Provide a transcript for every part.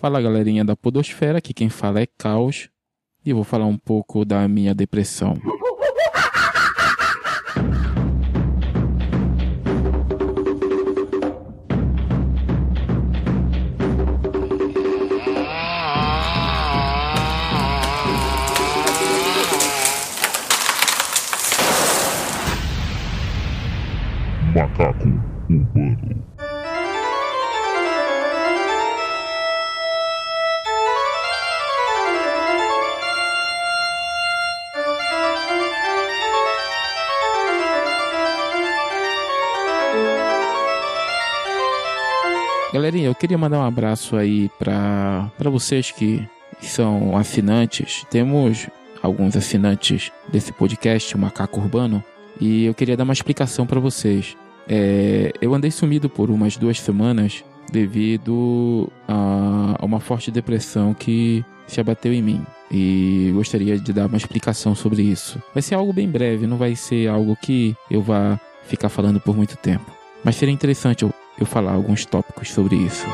Fala galerinha da Podosfera, aqui quem fala é Caos e vou falar um pouco da minha depressão. Galerinha, eu queria mandar um abraço aí para vocês que são assinantes. Temos alguns assinantes desse podcast, Macaco Urbano, e eu queria dar uma explicação para vocês. É, eu andei sumido por umas duas semanas devido a uma forte depressão que se abateu em mim. E gostaria de dar uma explicação sobre isso. Vai ser algo bem breve, não vai ser algo que eu vá ficar falando por muito tempo. Mas seria interessante eu eu falar alguns tópicos sobre isso.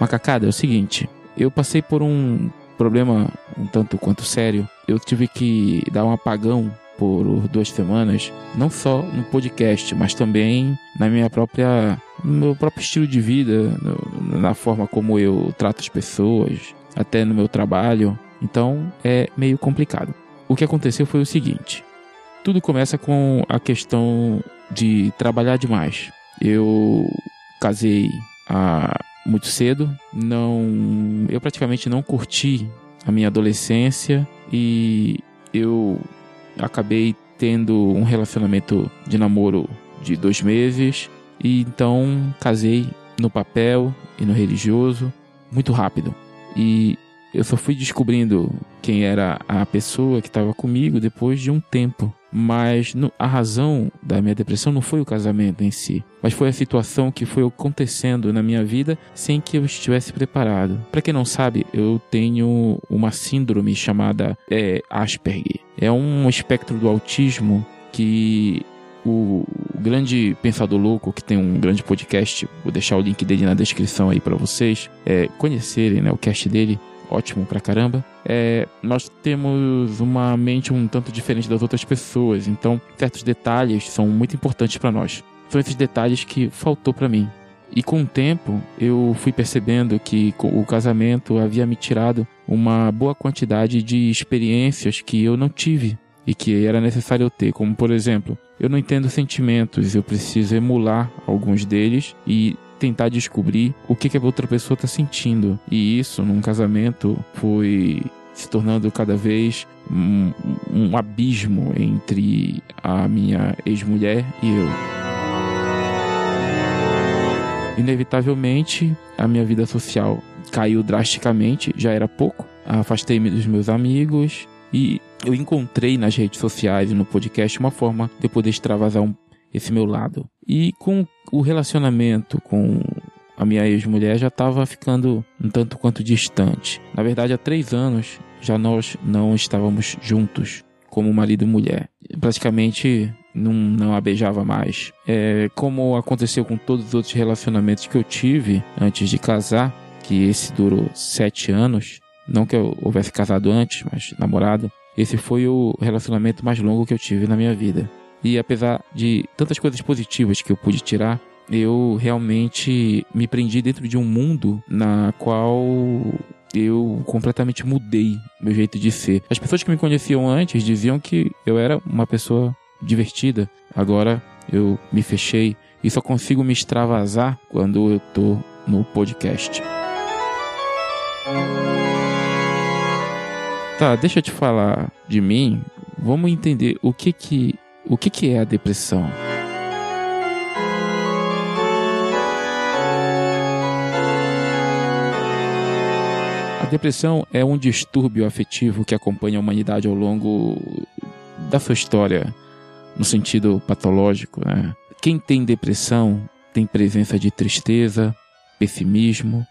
Macacada, é o seguinte, eu passei por um problema um tanto quanto sério. Eu tive que dar um apagão por duas semanas, não só no podcast, mas também na minha própria, no meu próprio estilo de vida, no, na forma como eu trato as pessoas, até no meu trabalho. Então é meio complicado. O que aconteceu foi o seguinte: tudo começa com a questão de trabalhar demais. Eu casei muito cedo, não, eu praticamente não curti a minha adolescência e eu acabei tendo um relacionamento de namoro de dois meses e então casei no papel e no religioso muito rápido. E eu só fui descobrindo quem era a pessoa que estava comigo depois de um tempo. Mas a razão da minha depressão não foi o casamento em si, mas foi a situação que foi acontecendo na minha vida sem que eu estivesse preparado. Para quem não sabe, eu tenho uma síndrome chamada é, Asperger. É um espectro do autismo que o, grande pensador louco que tem um grande podcast, vou deixar o link dele na descrição aí para vocês é, conhecerem né, o cast dele ótimo pra caramba, é, nós temos uma mente um tanto diferente das outras pessoas, então certos detalhes são muito importantes para nós. São esses detalhes que faltou para mim. E com o tempo eu fui percebendo que o casamento havia me tirado uma boa quantidade de experiências que eu não tive e que era necessário eu ter, como por exemplo, eu não entendo sentimentos, eu preciso emular alguns deles e tentar descobrir o que, que a outra pessoa está sentindo. E isso, num casamento, foi se tornando cada vez um, um abismo entre a minha ex-mulher e eu. Inevitavelmente, a minha vida social caiu drasticamente, já era pouco. Afastei-me dos meus amigos e eu encontrei nas redes sociais e no podcast uma forma de eu poder extravasar um, esse meu lado. E com o relacionamento com a minha ex-mulher já estava ficando um tanto quanto distante. Na verdade, há três anos já nós não estávamos juntos como marido e mulher. Praticamente não, não a beijava mais. É, como aconteceu com todos os outros relacionamentos que eu tive antes de casar, que esse durou sete anos. Não que eu houvesse casado antes, mas namorado. Esse foi o relacionamento mais longo que eu tive na minha vida. E apesar de tantas coisas positivas que eu pude tirar, eu realmente me prendi dentro de um mundo na qual eu completamente mudei meu jeito de ser. As pessoas que me conheciam antes diziam que eu era uma pessoa divertida. Agora eu me fechei e só consigo me extravasar quando eu tô no podcast. Tá, deixa eu te falar de mim. Vamos entender o que que o que, que é a depressão? A depressão é um distúrbio afetivo que acompanha a humanidade ao longo da sua história, no sentido patológico. Né? Quem tem depressão tem presença de tristeza, pessimismo,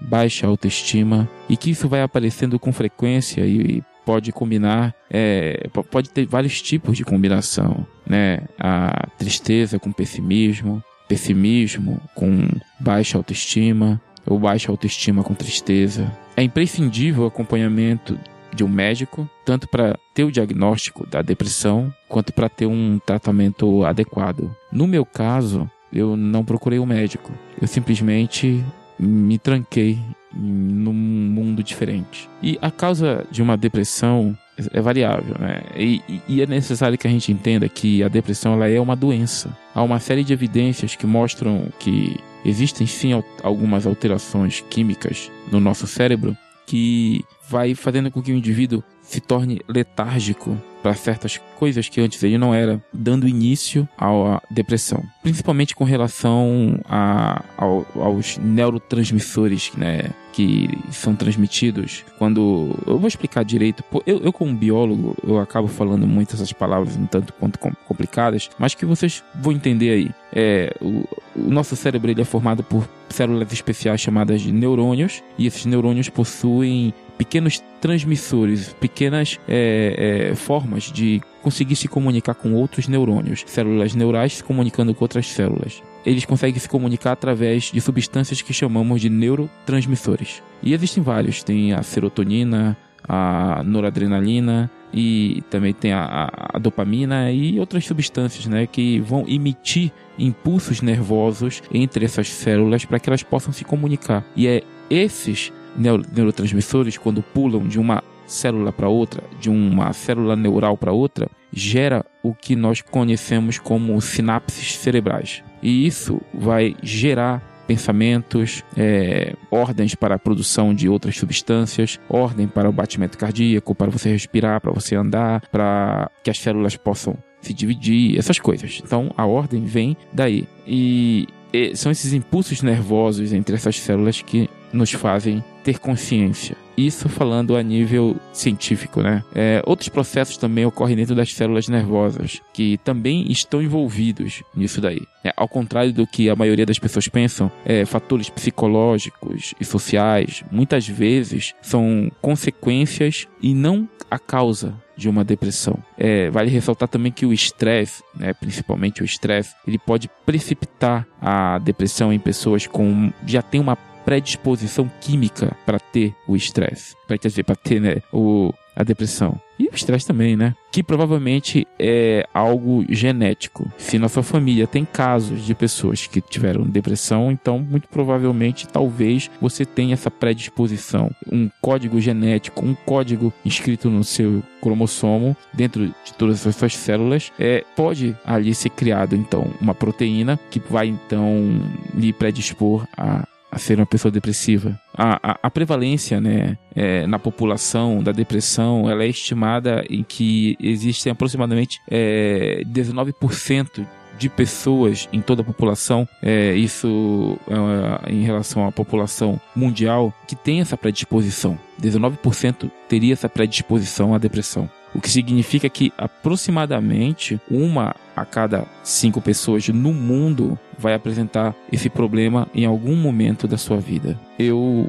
baixa autoestima e que isso vai aparecendo com frequência e pode combinar, é, pode ter vários tipos de combinação, né? A tristeza com pessimismo, pessimismo, com baixa autoestima, ou baixa autoestima com tristeza. É imprescindível o acompanhamento de um médico, tanto para ter o diagnóstico da depressão, quanto para ter um tratamento adequado. No meu caso, eu não procurei um médico. Eu simplesmente me tranquei num mundo diferente. E a causa de uma depressão é variável, né? E, e, é necessário que a gente entenda que a depressão ela é uma doença. Há uma série de evidências que mostram que existem sim algumas alterações químicas no nosso cérebro que vai fazendo com que o indivíduo se torne letárgico para certas coisas que antes ele não era, dando início à depressão. Principalmente com relação a, ao, aos neurotransmissores né, que são transmitidos quando. Eu vou explicar direito. Eu, eu, como biólogo, eu acabo falando muito essas palavras um tanto quanto complicadas, mas que vocês vão entender aí. É, o, o nosso cérebro ele é formado por células especiais chamadas de neurônios, e esses neurônios possuem pequenos transmissores, pequenas é, é, formas de conseguir se comunicar com outros neurônios, células neurais se comunicando com outras células. Eles conseguem se comunicar através de substâncias que chamamos de neurotransmissores. E existem vários: tem a serotonina, a noradrenalina e também tem a, a, dopamina e outras substâncias né, que vão emitir impulsos nervosos entre essas células para que elas possam se comunicar. E é esses neurotransmissores, quando pulam de uma célula para outra, de uma célula neural para outra, gera o que nós conhecemos como sinapses cerebrais. E isso vai gerar pensamentos, é, ordens para a produção de outras substâncias, ordem para o batimento cardíaco, para você respirar, para você andar, para que as células possam se dividir, essas coisas. Então a ordem vem daí. E são esses impulsos nervosos entre essas células que nos fazem ter consciência. Isso falando a nível científico, né? É, outros processos também ocorrem dentro das células nervosas, que também estão envolvidos nisso daí. É, ao contrário do que a maioria das pessoas pensam, é, fatores psicológicos e sociais muitas vezes são consequências e não a causa de uma depressão. É, vale ressaltar também que o estresse, né, principalmente o estresse, ele pode precipitar a depressão em pessoas com já tem uma predisposição química para ter o estresse, para dizer, para ter né, o, a depressão. E o estresse também, né? Que provavelmente é algo genético. Se na sua família tem casos de pessoas que tiveram depressão, então muito provavelmente talvez você tenha essa predisposição. Um código genético, um código inscrito no seu cromossomo, dentro de todas as suas células, é, pode ali ser criado então uma proteína que vai então lhe predispor a a ser uma pessoa depressiva. A, a, a prevalência né, é, na população da depressão ela é estimada em que existem aproximadamente é, 19% de pessoas em toda a população, é, isso é, em relação à população mundial, que tem essa predisposição. 19% teria essa predisposição à depressão o que significa que aproximadamente uma a cada cinco pessoas no mundo vai apresentar esse problema em algum momento da sua vida. Eu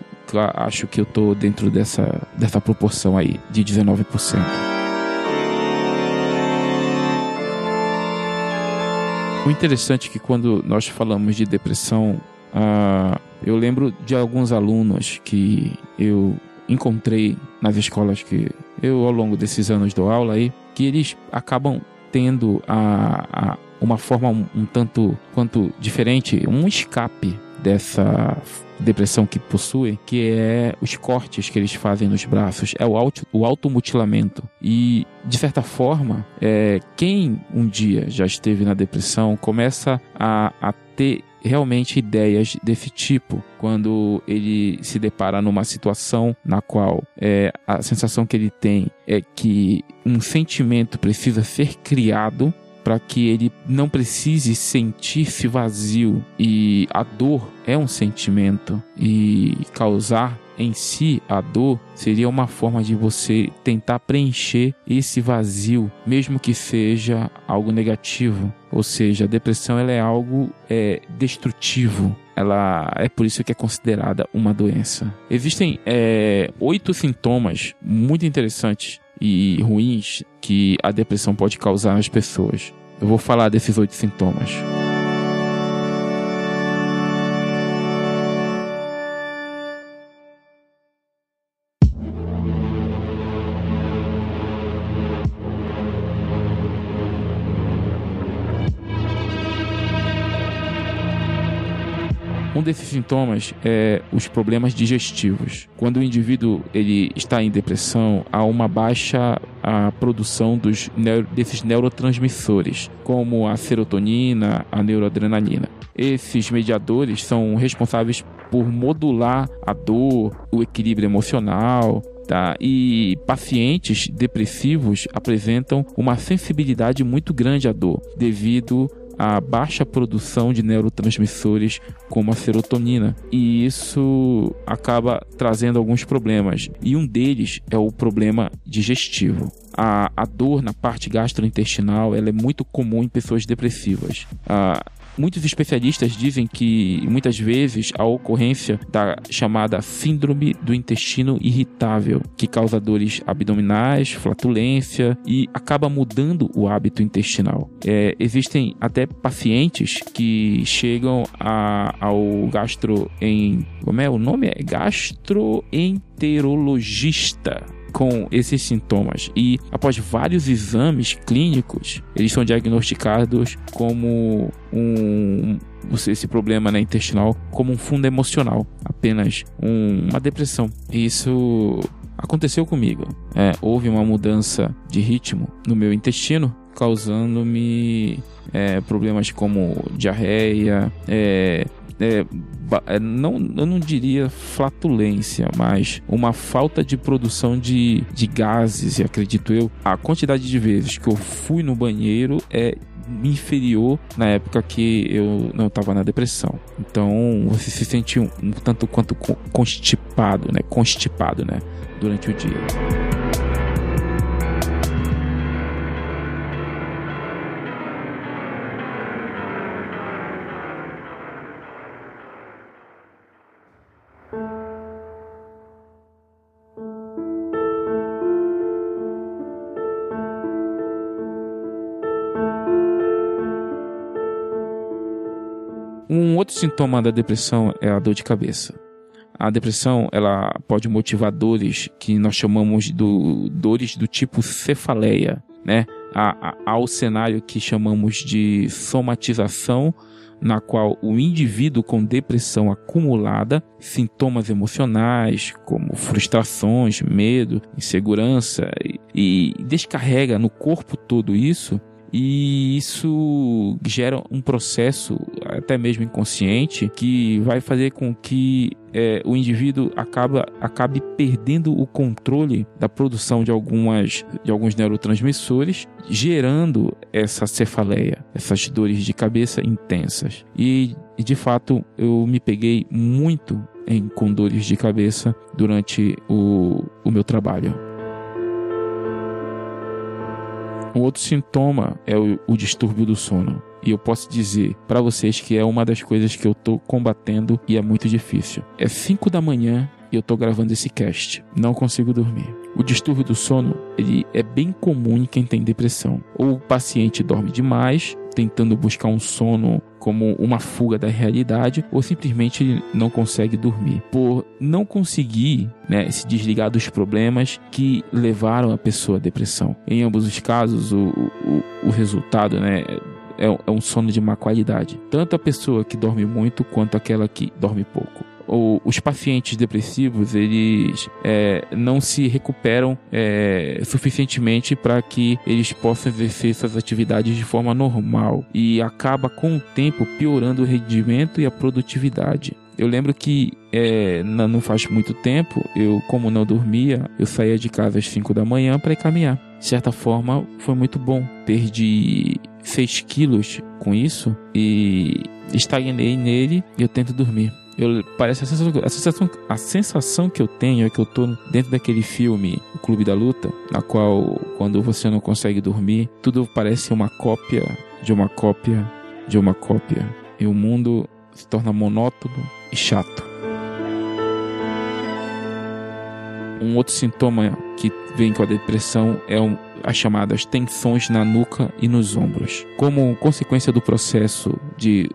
acho que eu tô dentro dessa, dessa proporção aí, de 19%. O interessante é que quando nós falamos de depressão, uh, eu lembro de alguns alunos que eu encontrei nas escolas que eu, ao longo desses anos dou aula aí, que eles acabam tendo a, a uma forma um, um, tanto quanto diferente, um escape dessa depressão que possui, que é os cortes que eles fazem nos braços, é o, auto, o automutilamento. E, de certa forma, é, quem um dia já esteve na depressão começa a, a ter realmente ideias desse tipo quando ele se depara numa situação na qual é, a sensação que ele tem é que um sentimento precisa ser criado para que ele não precise sentir-se vazio. E a dor é um sentimento e causar em si a dor seria uma forma de você tentar preencher esse vazio, mesmo que seja algo negativo. Ou seja, a depressão ela é algo é, destrutivo. Ela é por isso que é considerada uma doença. Existem é, oito sintomas muito interessantes e ruins que a depressão pode causar nas pessoas. Eu vou falar desses oito sintomas. Um desses sintomas é os problemas digestivos. Quando o indivíduo ele está em depressão, há uma baixa a produção dos, desses neurotransmissores, como a serotonina, a neuroadrenalina. Esses mediadores são responsáveis por modular a dor, o equilíbrio emocional, Tá? E pacientes depressivos apresentam uma sensibilidade muito grande à dor, devido à baixa produção de neurotransmissores como a serotonina. E isso acaba trazendo alguns problemas. E um deles é o problema digestivo. A, a dor na parte gastrointestinal ela é muito comum em pessoas depressivas. A, Muitos especialistas dizem que muitas vezes a ocorrência da chamada síndrome do intestino irritável, que causa dores abdominais, flatulência e acaba mudando o hábito intestinal. É, existem até pacientes que chegam a, ao gastro em como é o nome é gastroenterologista com esses sintomas e após vários exames clínicos, eles são diagnosticados como um esse problema né, intestinal como um fundo emocional, apenas um, uma depressão. Isso aconteceu comigo. É, houve uma mudança de ritmo no meu intestino, causando-me é, problemas como diarreia, é, é, é, não, eu não diria flatulência, mas uma falta de produção de, de gases, e acredito eu, a quantidade de vezes que eu fui no banheiro é inferior na época que eu não estava na depressão. Então você se sente um, um tanto quanto constipado, né? Constipado, né? Durante o dia. Outro sintoma da depressão é a dor de cabeça. A depressão ela pode motivar dores que nós chamamos de dores do tipo cefaleia, né? Há, há o cenário que chamamos de somatização, na qual o indivíduo com depressão acumulada, sintomas emocionais como frustrações, medo, insegurança e, e descarrega no corpo todo isso e isso gera um processo, até mesmo inconsciente, que vai fazer com que é, o indivíduo acaba, acabe perdendo o controle da produção de, algumas, de alguns neurotransmissores, gerando essa cefaleia, essas dores de cabeça intensas. E, de fato, eu me peguei muito em, com dores de cabeça durante o, o meu trabalho. Um outro sintoma é o, o distúrbio do sono. E eu posso dizer para vocês que é uma das coisas que eu tô combatendo e é muito difícil. É 5 da manhã e eu tô gravando esse cast. Não consigo dormir. O distúrbio do sono, ele é bem comum em quem tem depressão. Ou o paciente dorme demais, tentando buscar um sono como uma fuga da realidade ou simplesmente não consegue dormir por não conseguir né, se desligar dos problemas que levaram a pessoa à depressão. Em ambos os casos, o, o, o resultado né, é, é um sono de má qualidade. Tanto a pessoa que dorme muito quanto aquela que dorme pouco os pacientes depressivos eles é, não se recuperam é, suficientemente para que eles possam exercer essas atividades de forma normal e acaba com o tempo piorando o rendimento e a produtividade. Eu lembro que é, não faz muito tempo, eu, como não dormia, eu saía de casa às 5 da manhã para ir caminhar. De certa forma, foi muito bom. Perdi 6 quilos com isso e estagnei nele e eu tento dormir. Eu, parece a sensação, a sensação, a sensação que eu tenho é que eu tô dentro daquele filme, O Clube da Luta, na qual, quando você não consegue dormir, tudo parece uma cópia de uma cópia de uma cópia. E o mundo se torna monótono e chato. Um outro sintoma que vem com a depressão é um, as chamadas tensões na nuca e nos ombros. Como consequência do processo de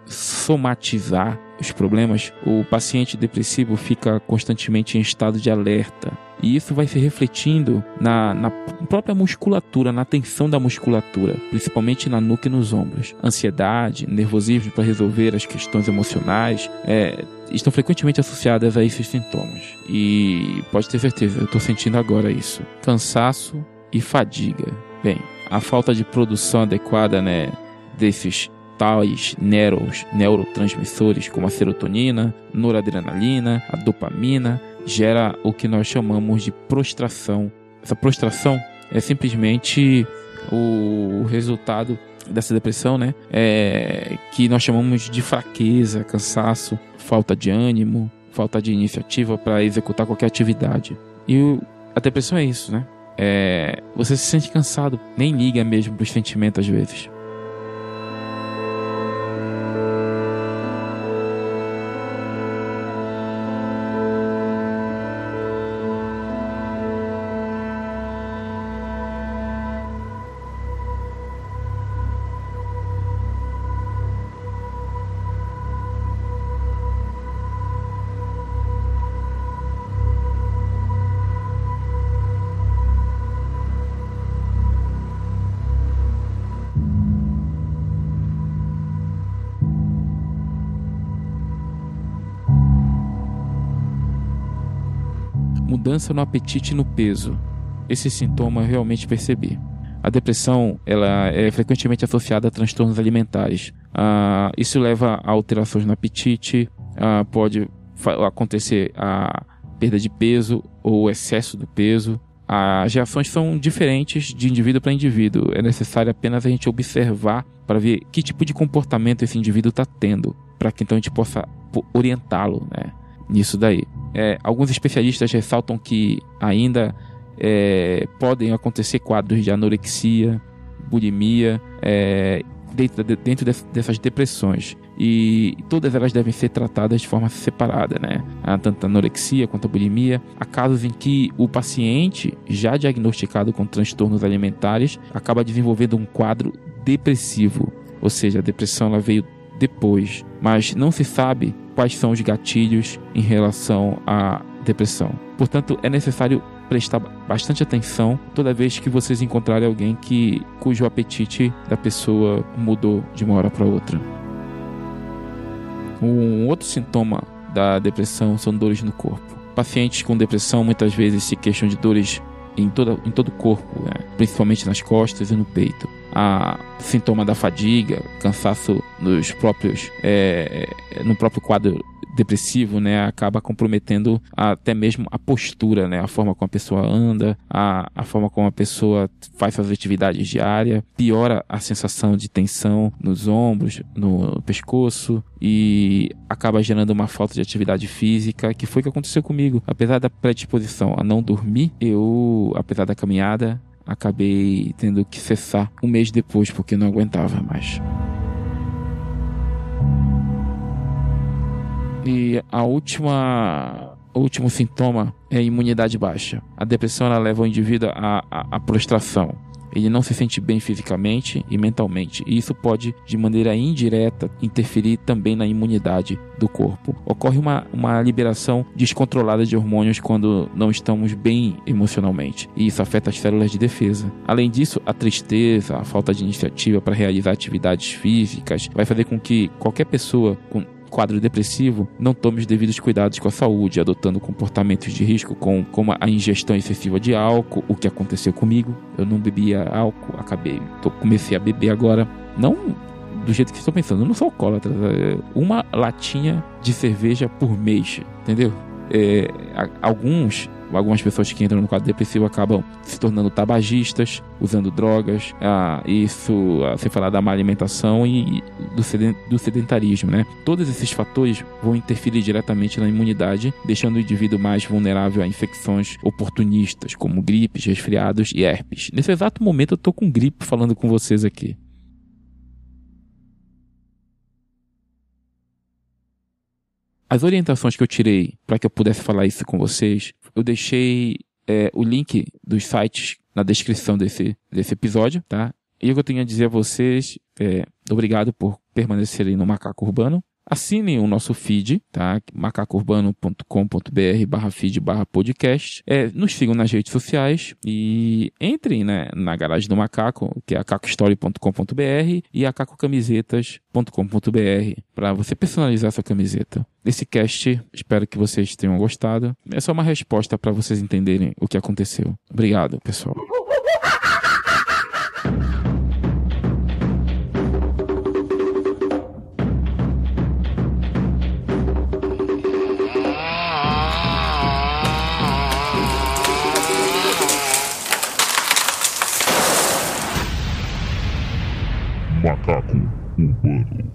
somatizar os problemas, o paciente depressivo fica constantemente em estado de alerta. E isso vai se refletindo na, na, própria musculatura, na tensão da musculatura, principalmente na nuca e nos ombros. Ansiedade, nervosismo para resolver as questões emocionais é, estão frequentemente associadas a esses sintomas. E pode ter certeza, eu estou sentindo agora isso. Cansaço e fadiga. Bem, a falta de produção adequada né, desses tais neuros, neurotransmissores como a serotonina, noradrenalina, a dopamina, gera o que nós chamamos de prostração. Essa prostração é simplesmente o resultado dessa depressão, né? É, que nós chamamos de fraqueza, cansaço, falta de ânimo, falta de iniciativa para executar qualquer atividade. E a depressão é isso, né? É, você se sente cansado, nem liga mesmo para os sentimentos às vezes. Mudança no apetite e no peso. Esse sintoma eu realmente percebi. A depressão ela é frequentemente associada a transtornos alimentares. Ah, isso leva a alterações no apetite, ah, pode acontecer a perda de peso ou excesso do peso. As reações são diferentes de indivíduo para indivíduo. É necessário apenas a gente observar para ver que tipo de comportamento esse indivíduo está tendo, para que então a gente possa orientá-lo né, nisso daí. É, alguns especialistas ressaltam que ainda é, podem acontecer quadros de anorexia, bulimia, é, dentro, dentro dessas depressões. E todas elas devem ser tratadas de forma separada, né? Tanto a anorexia quanto a bulimia. Há casos em que o paciente, já diagnosticado com transtornos alimentares, acaba desenvolvendo um quadro depressivo. Ou seja, a depressão ela veio depois, mas não se sabe quais são os gatilhos em relação à depressão. Portanto, é necessário prestar bastante atenção toda vez que vocês encontrarem alguém que cujo apetite da pessoa mudou de uma hora para outra. Um outro sintoma da depressão são dores no corpo. Pacientes com depressão muitas vezes se queixam de dores em, toda, em todo o corpo, né? principalmente nas costas e no peito. A sintoma da fadiga, cansaço nos próprios, é, no próprio quadro depressivo, né, acaba comprometendo até mesmo a postura, né, a forma como a pessoa anda, a, a forma como a pessoa faz suas atividades diárias, piora a sensação de tensão nos ombros, no pescoço e acaba gerando uma falta de atividade física, que foi o que aconteceu comigo. Apesar da predisposição a não dormir, eu, apesar da caminhada, acabei tendo que cessar um mês depois porque não aguentava mais. E a última, o último sintoma é a imunidade baixa. A depressão leva o indivíduo à, à, à prostração. Ele não se sente bem fisicamente e mentalmente, e isso pode, de maneira indireta, interferir também na imunidade do corpo. Ocorre uma, uma liberação descontrolada de hormônios quando não estamos bem emocionalmente, e isso afeta as células de defesa. Além disso, a tristeza, a falta de iniciativa para realizar atividades físicas vai fazer com que qualquer pessoa com quadro depressivo, não tome os devidos cuidados com a saúde, adotando comportamentos de risco com, como a ingestão excessiva de álcool, o que aconteceu comigo. Eu não bebia álcool, acabei, tô, comecei a beber agora. Não do jeito que estou pensando, eu não sou alcoólatra. É uma latinha de cerveja por mês, entendeu? É, alguns algumas pessoas que entram no quadro depressivo acabam se tornando tabagistas, usando drogas, ah, isso ah, sem falar da má alimentação e do sedentarismo, né? Todos esses fatores vão interferir diretamente na imunidade, deixando o indivíduo mais vulnerável a infecções oportunistas, como gripes, resfriados e herpes. Nesse exato momento eu tô com gripe falando com vocês aqui. As orientações que eu tirei para que eu pudesse falar isso com vocês eu deixei é, o link dos sites na descrição desse, desse episódio, tá? E o que eu tenho a dizer a vocês é obrigado por permanecerem no Macaco Urbano. Assinem o nosso feed, tá? macacourbano.com.br barra feed barra podcast. É, nos sigam nas redes sociais e entrem né, na garagem do macaco, que é acacostory.com.br e acacocamisetas.com.br para você personalizar sua camiseta. Esse cast, espero que vocês tenham gostado. É só uma resposta para vocês entenderem o que aconteceu. Obrigado, pessoal. Macaco Humano.